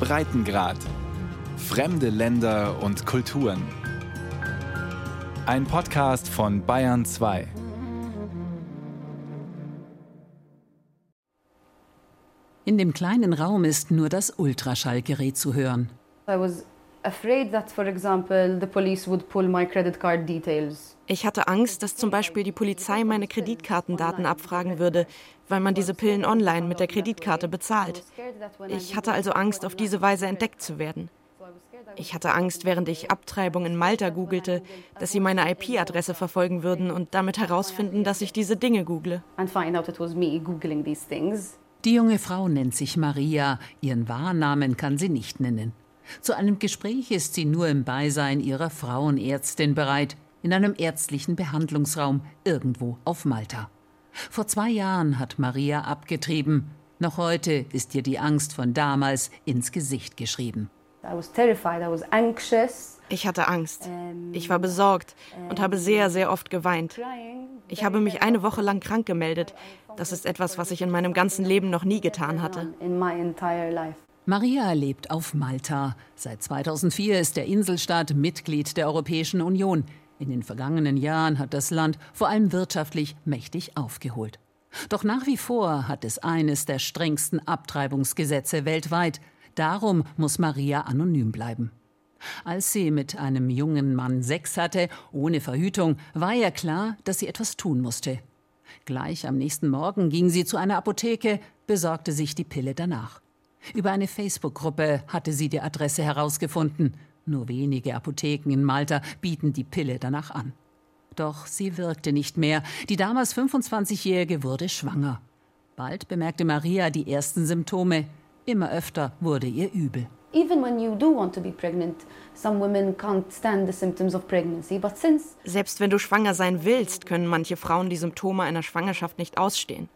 Breitengrad. Fremde Länder und Kulturen. Ein Podcast von Bayern 2. In dem kleinen Raum ist nur das Ultraschallgerät zu hören. I was afraid that, for example, the police would pull my credit card details. Ich hatte Angst, dass zum Beispiel die Polizei meine Kreditkartendaten abfragen würde, weil man diese Pillen online mit der Kreditkarte bezahlt. Ich hatte also Angst, auf diese Weise entdeckt zu werden. Ich hatte Angst, während ich Abtreibung in Malta googelte, dass sie meine IP-Adresse verfolgen würden und damit herausfinden, dass ich diese Dinge google. Die junge Frau nennt sich Maria, ihren Wahrnamen kann sie nicht nennen. Zu einem Gespräch ist sie nur im Beisein ihrer Frauenärztin bereit in einem ärztlichen Behandlungsraum irgendwo auf Malta. Vor zwei Jahren hat Maria abgetrieben. Noch heute ist ihr die Angst von damals ins Gesicht geschrieben. Ich hatte Angst. Ich war besorgt und habe sehr, sehr oft geweint. Ich habe mich eine Woche lang krank gemeldet. Das ist etwas, was ich in meinem ganzen Leben noch nie getan hatte. Maria lebt auf Malta. Seit 2004 ist der Inselstaat Mitglied der Europäischen Union. In den vergangenen Jahren hat das Land vor allem wirtschaftlich mächtig aufgeholt. Doch nach wie vor hat es eines der strengsten Abtreibungsgesetze weltweit. Darum muss Maria anonym bleiben. Als sie mit einem jungen Mann Sex hatte, ohne Verhütung, war ihr klar, dass sie etwas tun musste. Gleich am nächsten Morgen ging sie zu einer Apotheke, besorgte sich die Pille danach. Über eine Facebook-Gruppe hatte sie die Adresse herausgefunden. Nur wenige Apotheken in Malta bieten die Pille danach an. Doch sie wirkte nicht mehr. Die damals 25-Jährige wurde schwanger. Bald bemerkte Maria die ersten Symptome. Immer öfter wurde ihr übel. Selbst wenn du schwanger sein willst, können manche Frauen die Symptome einer Schwangerschaft nicht ausstehen.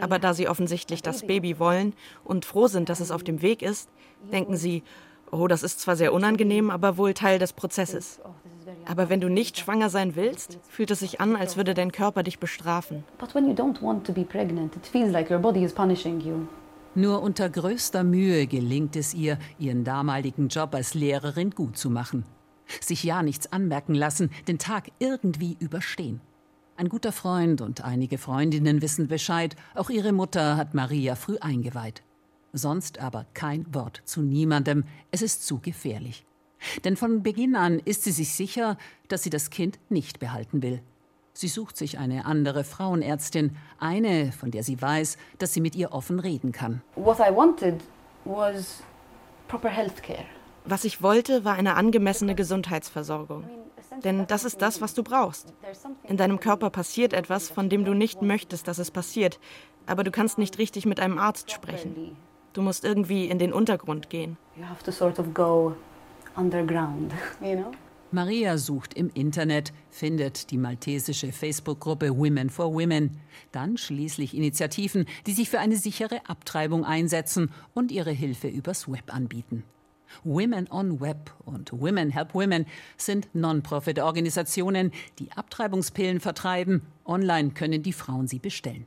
Aber da sie offensichtlich das Baby wollen und froh sind, dass es auf dem Weg ist, denken sie, Oh, das ist zwar sehr unangenehm, aber wohl Teil des Prozesses. Aber wenn du nicht schwanger sein willst, fühlt es sich an, als würde dein Körper dich bestrafen. Nur unter größter Mühe gelingt es ihr, ihren damaligen Job als Lehrerin gut zu machen. Sich ja nichts anmerken lassen, den Tag irgendwie überstehen. Ein guter Freund und einige Freundinnen wissen Bescheid, auch ihre Mutter hat Maria früh eingeweiht sonst aber kein Wort zu niemandem, es ist zu gefährlich. Denn von Beginn an ist sie sich sicher, dass sie das Kind nicht behalten will. Sie sucht sich eine andere Frauenärztin, eine, von der sie weiß, dass sie mit ihr offen reden kann. Was ich wollte, war eine angemessene Gesundheitsversorgung. Denn das ist das, was du brauchst. In deinem Körper passiert etwas, von dem du nicht möchtest, dass es passiert, aber du kannst nicht richtig mit einem Arzt sprechen. Du musst irgendwie in den Untergrund gehen. Sort of you know? Maria sucht im Internet, findet die maltesische Facebook-Gruppe Women for Women, dann schließlich Initiativen, die sich für eine sichere Abtreibung einsetzen und ihre Hilfe übers Web anbieten. Women on Web und Women Help Women sind Non-Profit-Organisationen, die Abtreibungspillen vertreiben. Online können die Frauen sie bestellen.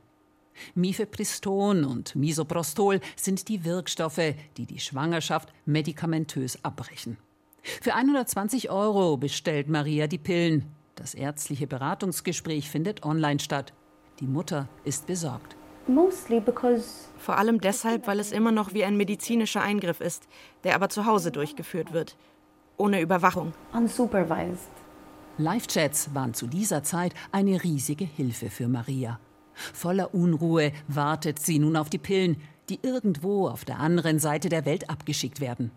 Mifepriston und Misoprostol sind die Wirkstoffe, die die Schwangerschaft medikamentös abbrechen. Für 120 Euro bestellt Maria die Pillen. Das ärztliche Beratungsgespräch findet online statt. Die Mutter ist besorgt. Vor allem deshalb, weil es immer noch wie ein medizinischer Eingriff ist, der aber zu Hause durchgeführt wird. Ohne Überwachung. Unsupervised. Live-Chats waren zu dieser Zeit eine riesige Hilfe für Maria. Voller Unruhe wartet sie nun auf die Pillen, die irgendwo auf der anderen Seite der Welt abgeschickt werden.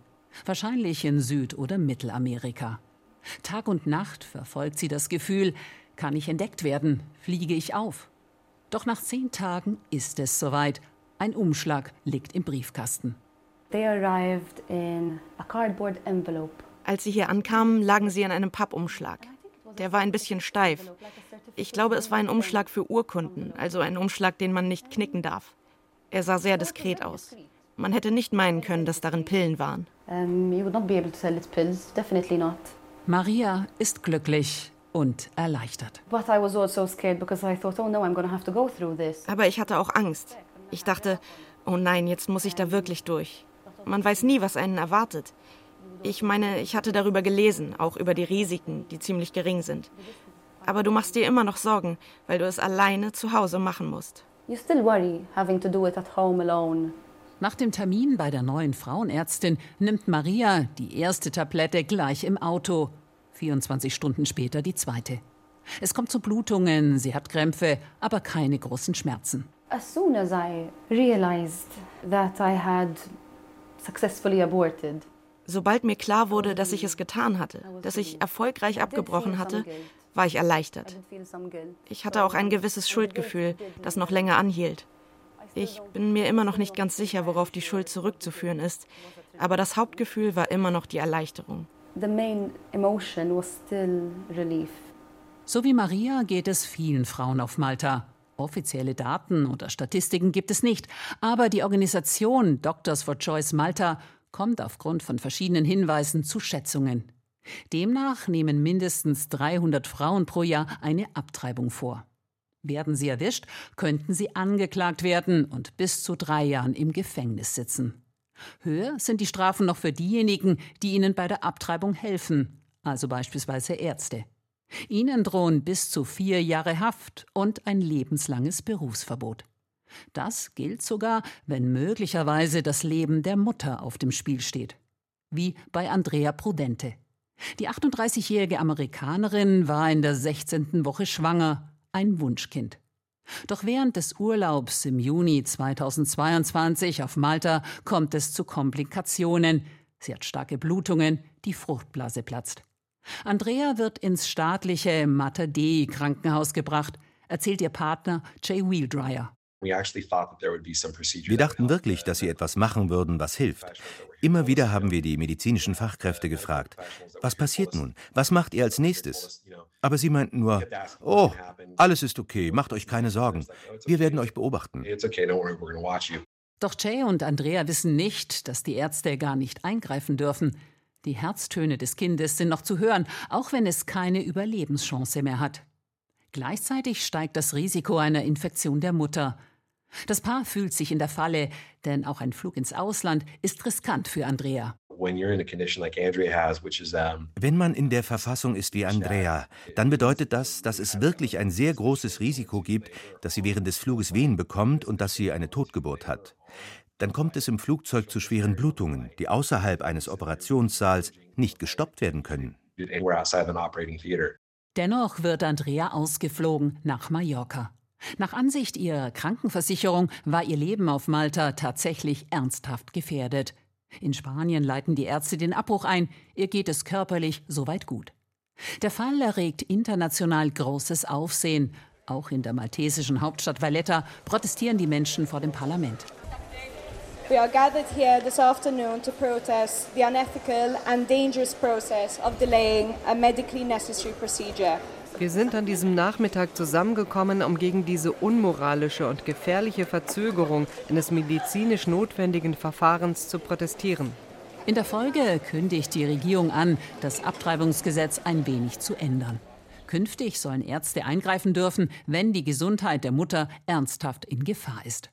Wahrscheinlich in Süd- oder Mittelamerika. Tag und Nacht verfolgt sie das Gefühl, kann ich entdeckt werden, fliege ich auf. Doch nach zehn Tagen ist es soweit. Ein Umschlag liegt im Briefkasten. Als sie hier ankamen, lagen sie in einem Pappumschlag. Der war ein bisschen steif. Ich glaube, es war ein Umschlag für Urkunden, also ein Umschlag, den man nicht knicken darf. Er sah sehr diskret aus. Man hätte nicht meinen können, dass darin Pillen waren. Maria ist glücklich und erleichtert. Also Aber ich hatte auch Angst. Ich dachte, oh nein, jetzt muss ich da wirklich durch. Man weiß nie, was einen erwartet. Ich meine, ich hatte darüber gelesen, auch über die Risiken, die ziemlich gering sind. Aber du machst dir immer noch Sorgen, weil du es alleine zu Hause machen musst. You still worry having to do it at home alone. Nach dem Termin bei der neuen Frauenärztin nimmt Maria die erste Tablette gleich im Auto. 24 Stunden später die zweite. Es kommt zu Blutungen, sie hat Krämpfe, aber keine großen Schmerzen. As soon as I realized that I had successfully aborted, Sobald mir klar wurde, dass ich es getan hatte, dass ich erfolgreich abgebrochen hatte, war ich erleichtert. Ich hatte auch ein gewisses Schuldgefühl, das noch länger anhielt. Ich bin mir immer noch nicht ganz sicher, worauf die Schuld zurückzuführen ist, aber das Hauptgefühl war immer noch die Erleichterung. So wie Maria geht es vielen Frauen auf Malta. Offizielle Daten oder Statistiken gibt es nicht, aber die Organisation Doctors for Choice Malta kommt aufgrund von verschiedenen Hinweisen zu Schätzungen. Demnach nehmen mindestens 300 Frauen pro Jahr eine Abtreibung vor. Werden sie erwischt, könnten sie angeklagt werden und bis zu drei Jahren im Gefängnis sitzen. Höher sind die Strafen noch für diejenigen, die ihnen bei der Abtreibung helfen, also beispielsweise Ärzte. Ihnen drohen bis zu vier Jahre Haft und ein lebenslanges Berufsverbot. Das gilt sogar, wenn möglicherweise das Leben der Mutter auf dem Spiel steht. Wie bei Andrea Prudente. Die 38-jährige Amerikanerin war in der 16. Woche schwanger, ein Wunschkind. Doch während des Urlaubs im Juni 2022 auf Malta kommt es zu Komplikationen. Sie hat starke Blutungen, die Fruchtblase platzt. Andrea wird ins staatliche Mater Dei Krankenhaus gebracht, erzählt ihr Partner Jay Wheeldryer. Wir dachten wirklich, dass sie etwas machen würden, was hilft. Immer wieder haben wir die medizinischen Fachkräfte gefragt, was passiert nun? Was macht ihr als nächstes? Aber sie meinten nur, oh, alles ist okay, macht euch keine Sorgen. Wir werden euch beobachten. Doch Jay und Andrea wissen nicht, dass die Ärzte gar nicht eingreifen dürfen. Die Herztöne des Kindes sind noch zu hören, auch wenn es keine Überlebenschance mehr hat. Gleichzeitig steigt das Risiko einer Infektion der Mutter. Das Paar fühlt sich in der Falle, denn auch ein Flug ins Ausland ist riskant für Andrea. Wenn man in der Verfassung ist wie Andrea, dann bedeutet das, dass es wirklich ein sehr großes Risiko gibt, dass sie während des Fluges Wehen bekommt und dass sie eine Totgeburt hat. Dann kommt es im Flugzeug zu schweren Blutungen, die außerhalb eines Operationssaals nicht gestoppt werden können. Dennoch wird Andrea ausgeflogen nach Mallorca. Nach Ansicht ihrer Krankenversicherung war ihr Leben auf Malta tatsächlich ernsthaft gefährdet. In Spanien leiten die Ärzte den Abbruch ein, ihr geht es körperlich soweit gut. Der Fall erregt international großes Aufsehen. Auch in der maltesischen Hauptstadt Valletta protestieren die Menschen vor dem Parlament. We are gathered here this afternoon to protest the unethical and dangerous process of delaying a medically necessary procedure. Wir sind an diesem Nachmittag zusammengekommen, um gegen diese unmoralische und gefährliche Verzögerung eines medizinisch notwendigen Verfahrens zu protestieren. In der Folge kündigt die Regierung an, das Abtreibungsgesetz ein wenig zu ändern. Künftig sollen Ärzte eingreifen dürfen, wenn die Gesundheit der Mutter ernsthaft in Gefahr ist.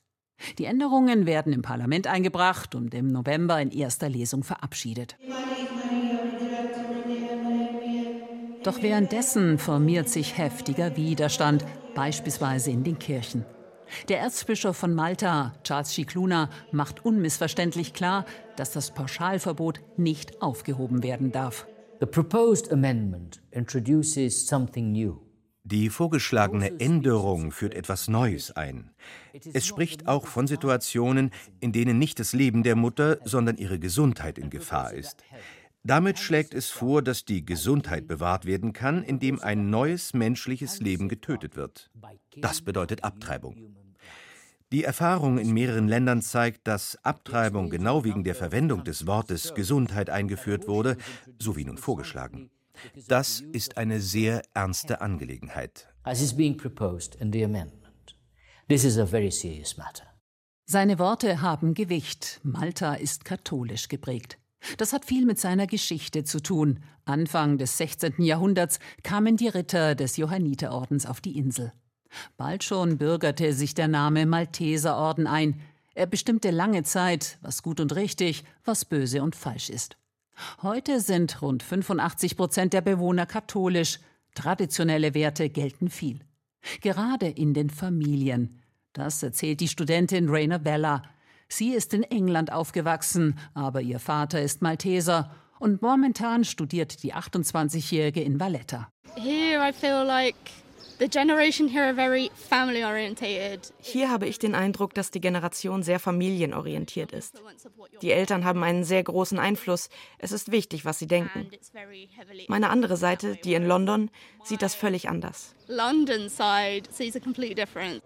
Die Änderungen werden im Parlament eingebracht und im November in erster Lesung verabschiedet. Doch währenddessen formiert sich heftiger Widerstand, beispielsweise in den Kirchen. Der Erzbischof von Malta, Charles Cicluna, macht unmissverständlich klar, dass das Pauschalverbot nicht aufgehoben werden darf. The proposed amendment introduces something new. Die vorgeschlagene Änderung führt etwas Neues ein. Es spricht auch von Situationen, in denen nicht das Leben der Mutter, sondern ihre Gesundheit in Gefahr ist. Damit schlägt es vor, dass die Gesundheit bewahrt werden kann, indem ein neues menschliches Leben getötet wird. Das bedeutet Abtreibung. Die Erfahrung in mehreren Ländern zeigt, dass Abtreibung genau wegen der Verwendung des Wortes Gesundheit eingeführt wurde, so wie nun vorgeschlagen. Das ist eine sehr ernste Angelegenheit. Seine Worte haben Gewicht. Malta ist katholisch geprägt. Das hat viel mit seiner Geschichte zu tun. Anfang des 16. Jahrhunderts kamen die Ritter des Johanniterordens auf die Insel. Bald schon bürgerte sich der Name Malteserorden ein. Er bestimmte lange Zeit, was gut und richtig, was böse und falsch ist. Heute sind rund 85 Prozent der Bewohner katholisch. Traditionelle Werte gelten viel. Gerade in den Familien. Das erzählt die Studentin Raina Bella. Sie ist in England aufgewachsen, aber ihr Vater ist Malteser und momentan studiert die 28-Jährige in Valletta. Here I feel like hier habe ich den Eindruck, dass die Generation sehr familienorientiert ist. Die Eltern haben einen sehr großen Einfluss. Es ist wichtig, was sie denken. Meine andere Seite, die in London, sieht das völlig anders. London side sees a complete difference.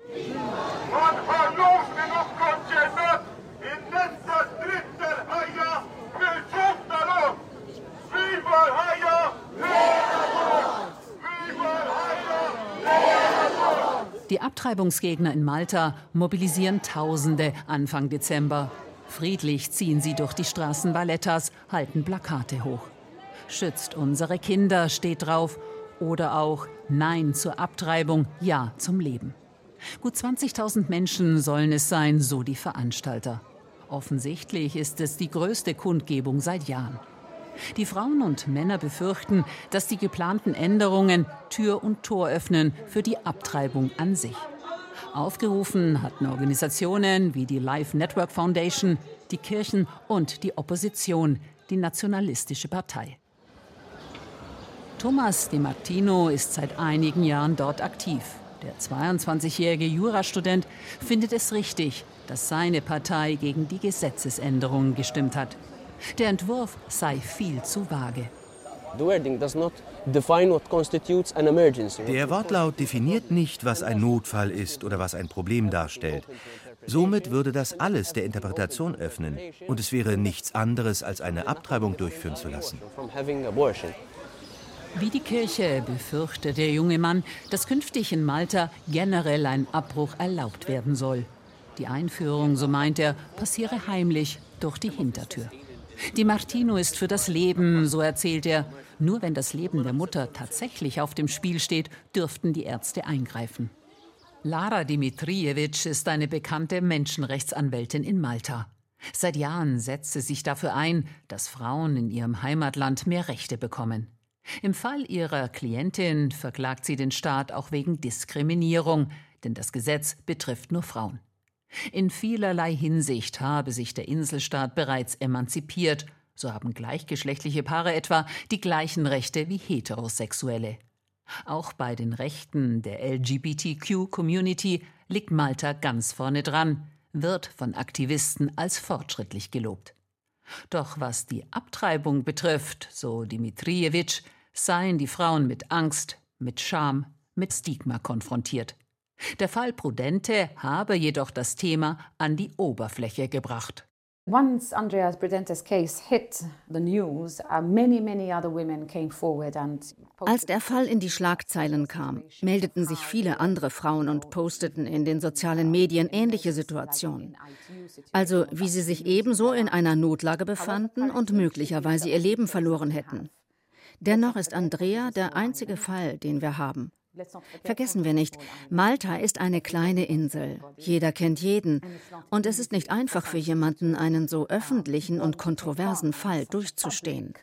Die Abtreibungsgegner in Malta mobilisieren Tausende Anfang Dezember. Friedlich ziehen sie durch die Straßen Vallettas, halten Plakate hoch. Schützt unsere Kinder steht drauf oder auch Nein zur Abtreibung, Ja zum Leben. Gut 20.000 Menschen sollen es sein, so die Veranstalter. Offensichtlich ist es die größte Kundgebung seit Jahren. Die Frauen und Männer befürchten, dass die geplanten Änderungen Tür und Tor öffnen für die Abtreibung an sich. Aufgerufen hatten Organisationen wie die Life Network Foundation, die Kirchen und die Opposition, die Nationalistische Partei. Thomas Di Martino ist seit einigen Jahren dort aktiv. Der 22-jährige Jurastudent findet es richtig, dass seine Partei gegen die Gesetzesänderungen gestimmt hat. Der Entwurf sei viel zu vage. Der Wortlaut definiert nicht, was ein Notfall ist oder was ein Problem darstellt. Somit würde das alles der Interpretation öffnen und es wäre nichts anderes, als eine Abtreibung durchführen zu lassen. Wie die Kirche befürchtet der junge Mann, dass künftig in Malta generell ein Abbruch erlaubt werden soll. Die Einführung, so meint er, passiere heimlich durch die Hintertür. Di Martino ist für das Leben, so erzählt er. Nur wenn das Leben der Mutter tatsächlich auf dem Spiel steht, dürften die Ärzte eingreifen. Lara Dimitrijevic ist eine bekannte Menschenrechtsanwältin in Malta. Seit Jahren setzt sie sich dafür ein, dass Frauen in ihrem Heimatland mehr Rechte bekommen. Im Fall ihrer Klientin verklagt sie den Staat auch wegen Diskriminierung, denn das Gesetz betrifft nur Frauen. In vielerlei Hinsicht habe sich der Inselstaat bereits emanzipiert, so haben gleichgeschlechtliche Paare etwa die gleichen Rechte wie Heterosexuelle. Auch bei den Rechten der LGBTQ-Community liegt Malta ganz vorne dran, wird von Aktivisten als fortschrittlich gelobt. Doch was die Abtreibung betrifft, so Dimitrijevic, seien die Frauen mit Angst, mit Scham, mit Stigma konfrontiert. Der Fall Prudente habe jedoch das Thema an die Oberfläche gebracht. Once Andreas Prudentes case hit the news, uh, many, many other women came forward and als der Fall in die Schlagzeilen kam, meldeten sich viele andere Frauen und posteten in den sozialen Medien ähnliche Situationen. Also wie sie sich ebenso in einer Notlage befanden und möglicherweise ihr Leben verloren hätten. Dennoch ist Andrea der einzige Fall, den wir haben. Vergessen wir nicht, Malta ist eine kleine Insel. Jeder kennt jeden. Und es ist nicht einfach für jemanden, einen so öffentlichen und kontroversen Fall durchzustehen.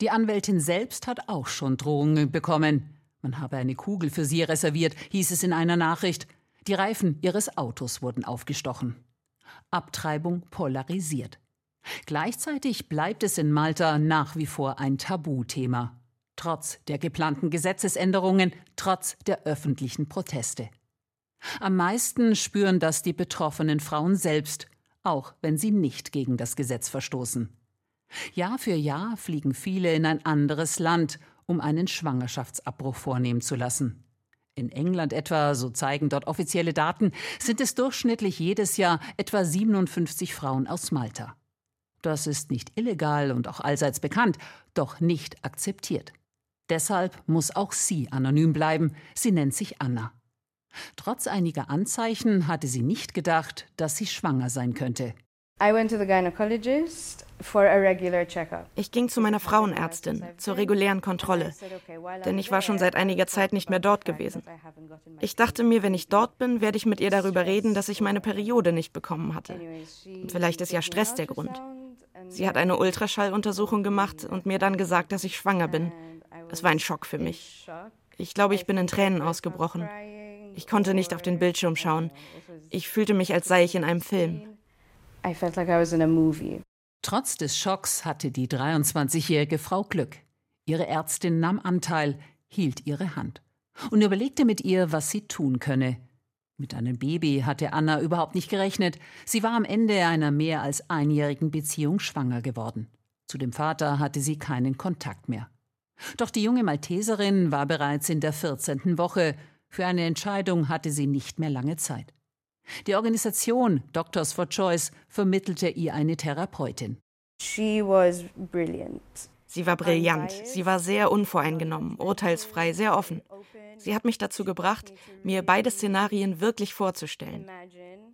Die Anwältin selbst hat auch schon Drohungen bekommen. Man habe eine Kugel für sie reserviert, hieß es in einer Nachricht. Die Reifen ihres Autos wurden aufgestochen. Abtreibung polarisiert. Gleichzeitig bleibt es in Malta nach wie vor ein Tabuthema trotz der geplanten Gesetzesänderungen, trotz der öffentlichen Proteste. Am meisten spüren das die betroffenen Frauen selbst, auch wenn sie nicht gegen das Gesetz verstoßen. Jahr für Jahr fliegen viele in ein anderes Land, um einen Schwangerschaftsabbruch vornehmen zu lassen. In England etwa, so zeigen dort offizielle Daten, sind es durchschnittlich jedes Jahr etwa 57 Frauen aus Malta. Das ist nicht illegal und auch allseits bekannt, doch nicht akzeptiert. Deshalb muss auch sie anonym bleiben. Sie nennt sich Anna. Trotz einiger Anzeichen hatte sie nicht gedacht, dass sie schwanger sein könnte. I went to the gynecologist for a regular checkup. Ich ging zu meiner Frauenärztin zur regulären Kontrolle, denn ich war schon seit einiger Zeit nicht mehr dort gewesen. Ich dachte mir, wenn ich dort bin, werde ich mit ihr darüber reden, dass ich meine Periode nicht bekommen hatte. Vielleicht ist ja Stress der Grund. Sie hat eine Ultraschalluntersuchung gemacht und mir dann gesagt, dass ich schwanger bin. Es war ein Schock für mich. Ich glaube, ich bin in Tränen ausgebrochen. Ich konnte nicht auf den Bildschirm schauen. Ich fühlte mich, als sei ich in einem Film. I felt like I was in a movie. Trotz des Schocks hatte die 23-jährige Frau Glück. Ihre Ärztin nahm Anteil, hielt ihre Hand und überlegte mit ihr, was sie tun könne. Mit einem Baby hatte Anna überhaupt nicht gerechnet. Sie war am Ende einer mehr als einjährigen Beziehung schwanger geworden. Zu dem Vater hatte sie keinen Kontakt mehr. Doch die junge Malteserin war bereits in der 14. Woche. Für eine Entscheidung hatte sie nicht mehr lange Zeit. Die Organisation Doctors for Choice vermittelte ihr eine Therapeutin. She was brilliant. Sie war brillant, sie war sehr unvoreingenommen, urteilsfrei, sehr offen. Sie hat mich dazu gebracht, mir beide Szenarien wirklich vorzustellen.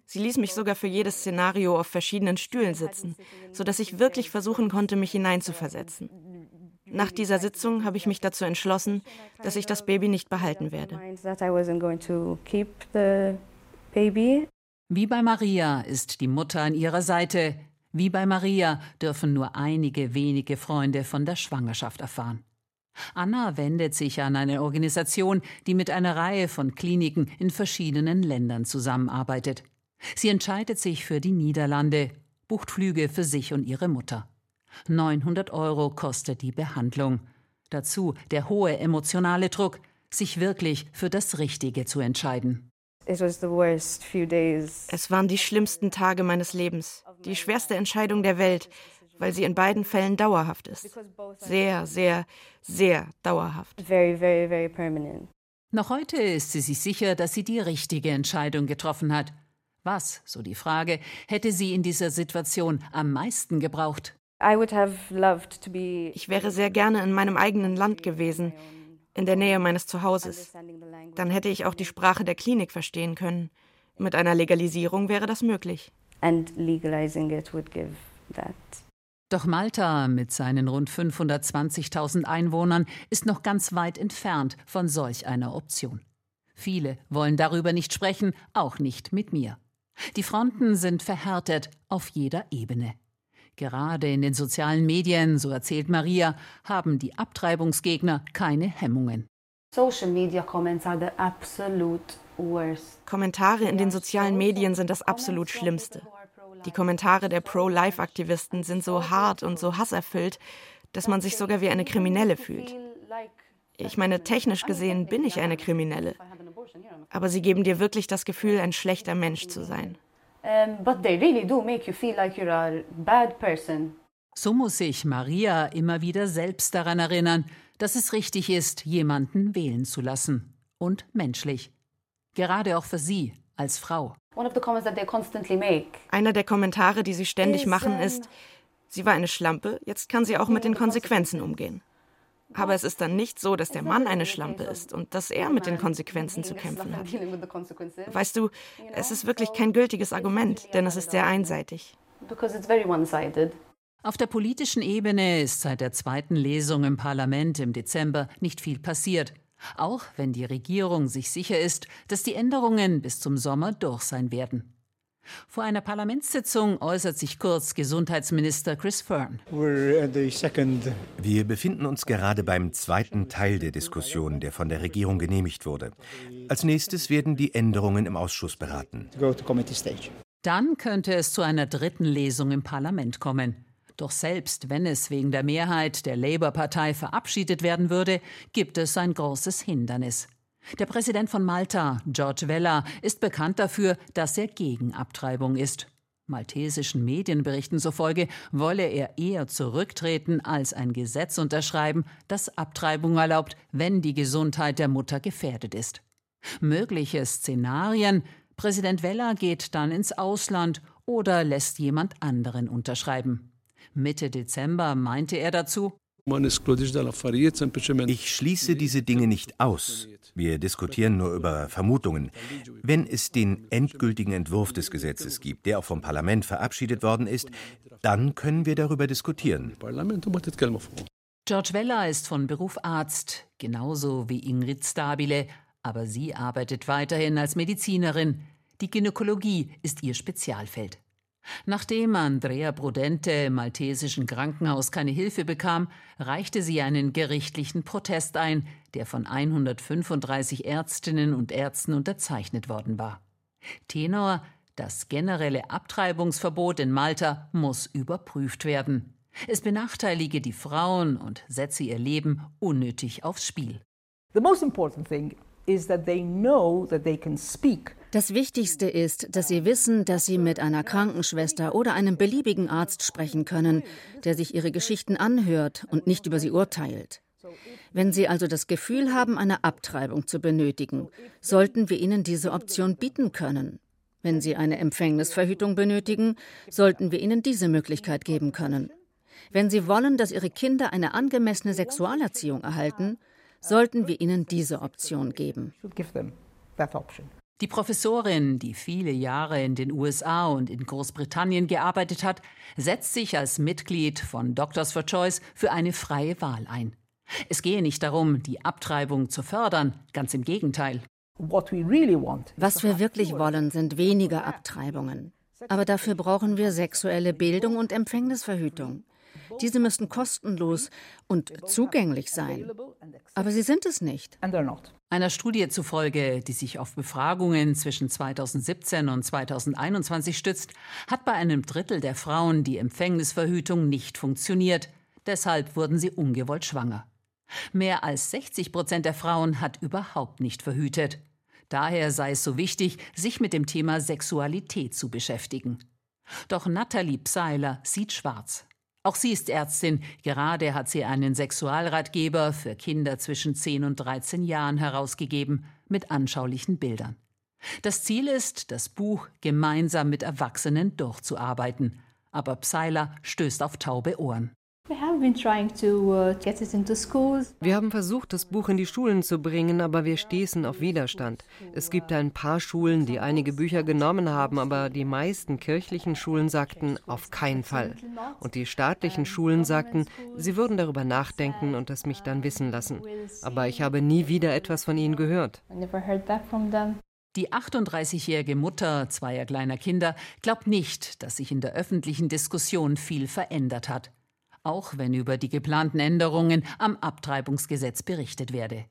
Sie ließ mich sogar für jedes Szenario auf verschiedenen Stühlen sitzen, sodass ich wirklich versuchen konnte, mich hineinzuversetzen. Nach dieser Sitzung habe ich mich dazu entschlossen, dass ich das Baby nicht behalten werde. Wie bei Maria ist die Mutter an ihrer Seite. Wie bei Maria dürfen nur einige wenige Freunde von der Schwangerschaft erfahren. Anna wendet sich an eine Organisation, die mit einer Reihe von Kliniken in verschiedenen Ländern zusammenarbeitet. Sie entscheidet sich für die Niederlande, bucht Flüge für sich und ihre Mutter. 900 Euro kostet die Behandlung. Dazu der hohe emotionale Druck, sich wirklich für das Richtige zu entscheiden. Es waren die schlimmsten Tage meines Lebens, die schwerste Entscheidung der Welt, weil sie in beiden Fällen dauerhaft ist. Sehr, sehr, sehr dauerhaft. Noch heute ist sie sich sicher, dass sie die richtige Entscheidung getroffen hat. Was, so die Frage, hätte sie in dieser Situation am meisten gebraucht? Ich wäre sehr gerne in meinem eigenen Land gewesen, in der Nähe meines Zuhauses. Dann hätte ich auch die Sprache der Klinik verstehen können. Mit einer Legalisierung wäre das möglich. Doch Malta mit seinen rund 520.000 Einwohnern ist noch ganz weit entfernt von solch einer Option. Viele wollen darüber nicht sprechen, auch nicht mit mir. Die Fronten sind verhärtet auf jeder Ebene. Gerade in den sozialen Medien, so erzählt Maria, haben die Abtreibungsgegner keine Hemmungen. Social media comments are the absolute worst. Kommentare in den sozialen Medien sind das absolut Schlimmste. Die Kommentare der Pro-Life-Aktivisten sind so hart und so hasserfüllt, dass man sich sogar wie eine Kriminelle fühlt. Ich meine, technisch gesehen bin ich eine Kriminelle. Aber sie geben dir wirklich das Gefühl, ein schlechter Mensch zu sein. So muss sich Maria immer wieder selbst daran erinnern, dass es richtig ist, jemanden wählen zu lassen. Und menschlich. Gerade auch für sie als Frau. Einer der Kommentare, die sie ständig machen, ist, sie war eine Schlampe, jetzt kann sie auch mit den Konsequenzen umgehen. Aber es ist dann nicht so, dass der Mann eine Schlampe ist und dass er mit den Konsequenzen zu kämpfen hat. Weißt du, es ist wirklich kein gültiges Argument, denn es ist sehr einseitig. Auf der politischen Ebene ist seit der zweiten Lesung im Parlament im Dezember nicht viel passiert. Auch wenn die Regierung sich sicher ist, dass die Änderungen bis zum Sommer durch sein werden. Vor einer Parlamentssitzung äußert sich kurz Gesundheitsminister Chris Fern. Wir befinden uns gerade beim zweiten Teil der Diskussion, der von der Regierung genehmigt wurde. Als nächstes werden die Änderungen im Ausschuss beraten. Dann könnte es zu einer dritten Lesung im Parlament kommen. Doch selbst wenn es wegen der Mehrheit der Labour-Partei verabschiedet werden würde, gibt es ein großes Hindernis. Der Präsident von Malta, George Vella, ist bekannt dafür, dass er gegen Abtreibung ist. Maltesischen Medienberichten zufolge wolle er eher zurücktreten als ein Gesetz unterschreiben, das Abtreibung erlaubt, wenn die Gesundheit der Mutter gefährdet ist. Mögliche Szenarien Präsident Vella geht dann ins Ausland oder lässt jemand anderen unterschreiben. Mitte Dezember meinte er dazu, Ich schließe diese Dinge nicht aus. Wir diskutieren nur über Vermutungen. Wenn es den endgültigen Entwurf des Gesetzes gibt, der auch vom Parlament verabschiedet worden ist, dann können wir darüber diskutieren. George Weller ist von Beruf Arzt, genauso wie Ingrid Stabile, aber sie arbeitet weiterhin als Medizinerin. Die Gynäkologie ist ihr Spezialfeld. Nachdem Andrea Brudente im maltesischen Krankenhaus keine Hilfe bekam, reichte sie einen gerichtlichen Protest ein, der von 135 Ärztinnen und Ärzten unterzeichnet worden war. Tenor das generelle Abtreibungsverbot in Malta muss überprüft werden. Es benachteilige die Frauen und setze ihr Leben unnötig aufs Spiel. The most important thing is that they know that they can speak das Wichtigste ist, dass Sie wissen, dass Sie mit einer Krankenschwester oder einem beliebigen Arzt sprechen können, der sich Ihre Geschichten anhört und nicht über sie urteilt. Wenn Sie also das Gefühl haben, eine Abtreibung zu benötigen, sollten wir Ihnen diese Option bieten können. Wenn Sie eine Empfängnisverhütung benötigen, sollten wir Ihnen diese Möglichkeit geben können. Wenn Sie wollen, dass Ihre Kinder eine angemessene Sexualerziehung erhalten, sollten wir Ihnen diese Option geben. Die Professorin, die viele Jahre in den USA und in Großbritannien gearbeitet hat, setzt sich als Mitglied von Doctors for Choice für eine freie Wahl ein. Es gehe nicht darum, die Abtreibung zu fördern, ganz im Gegenteil. Was wir wirklich wollen, sind weniger Abtreibungen. Aber dafür brauchen wir sexuelle Bildung und Empfängnisverhütung. Diese müssen kostenlos und zugänglich sein. Aber sie sind es nicht. Einer Studie zufolge, die sich auf Befragungen zwischen 2017 und 2021 stützt, hat bei einem Drittel der Frauen die Empfängnisverhütung nicht funktioniert. Deshalb wurden sie ungewollt schwanger. Mehr als 60 Prozent der Frauen hat überhaupt nicht verhütet. Daher sei es so wichtig, sich mit dem Thema Sexualität zu beschäftigen. Doch Nathalie Pseiler sieht schwarz. Auch sie ist Ärztin. Gerade hat sie einen Sexualratgeber für Kinder zwischen 10 und 13 Jahren herausgegeben mit anschaulichen Bildern. Das Ziel ist, das Buch gemeinsam mit Erwachsenen durchzuarbeiten. Aber Pseiler stößt auf taube Ohren. Uh, wir haben versucht, das Buch in die Schulen zu bringen, aber wir stießen auf Widerstand. Es gibt ein paar Schulen, die einige Bücher genommen haben, aber die meisten kirchlichen Schulen sagten auf keinen Fall. Und die staatlichen Schulen sagten, sie würden darüber nachdenken und es mich dann wissen lassen. Aber ich habe nie wieder etwas von ihnen gehört. Die 38-jährige Mutter zweier kleiner Kinder glaubt nicht, dass sich in der öffentlichen Diskussion viel verändert hat auch wenn über die geplanten Änderungen am Abtreibungsgesetz berichtet werde.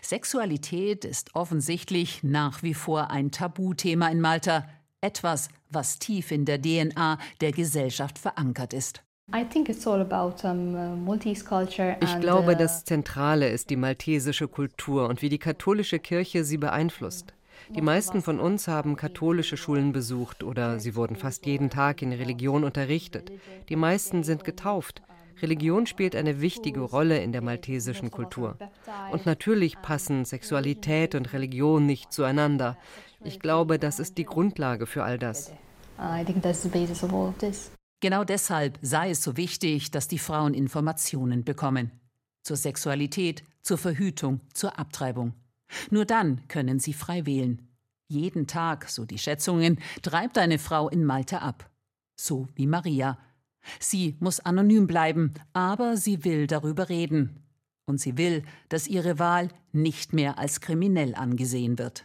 Sexualität ist offensichtlich nach wie vor ein Tabuthema in Malta, etwas, was tief in der DNA der Gesellschaft verankert ist. Ich glaube, uh, das Zentrale ist die maltesische Kultur und wie die katholische Kirche sie beeinflusst. Die meisten von uns haben katholische Schulen besucht oder sie wurden fast jeden Tag in Religion unterrichtet. Die meisten sind getauft. Religion spielt eine wichtige Rolle in der maltesischen Kultur. Und natürlich passen Sexualität und Religion nicht zueinander. Ich glaube, das ist die Grundlage für all das. Genau deshalb sei es so wichtig, dass die Frauen Informationen bekommen. Zur Sexualität, zur Verhütung, zur Abtreibung. Nur dann können sie frei wählen. Jeden Tag, so die Schätzungen, treibt eine Frau in Malta ab. So wie Maria, Sie muss anonym bleiben, aber sie will darüber reden. Und sie will, dass ihre Wahl nicht mehr als kriminell angesehen wird.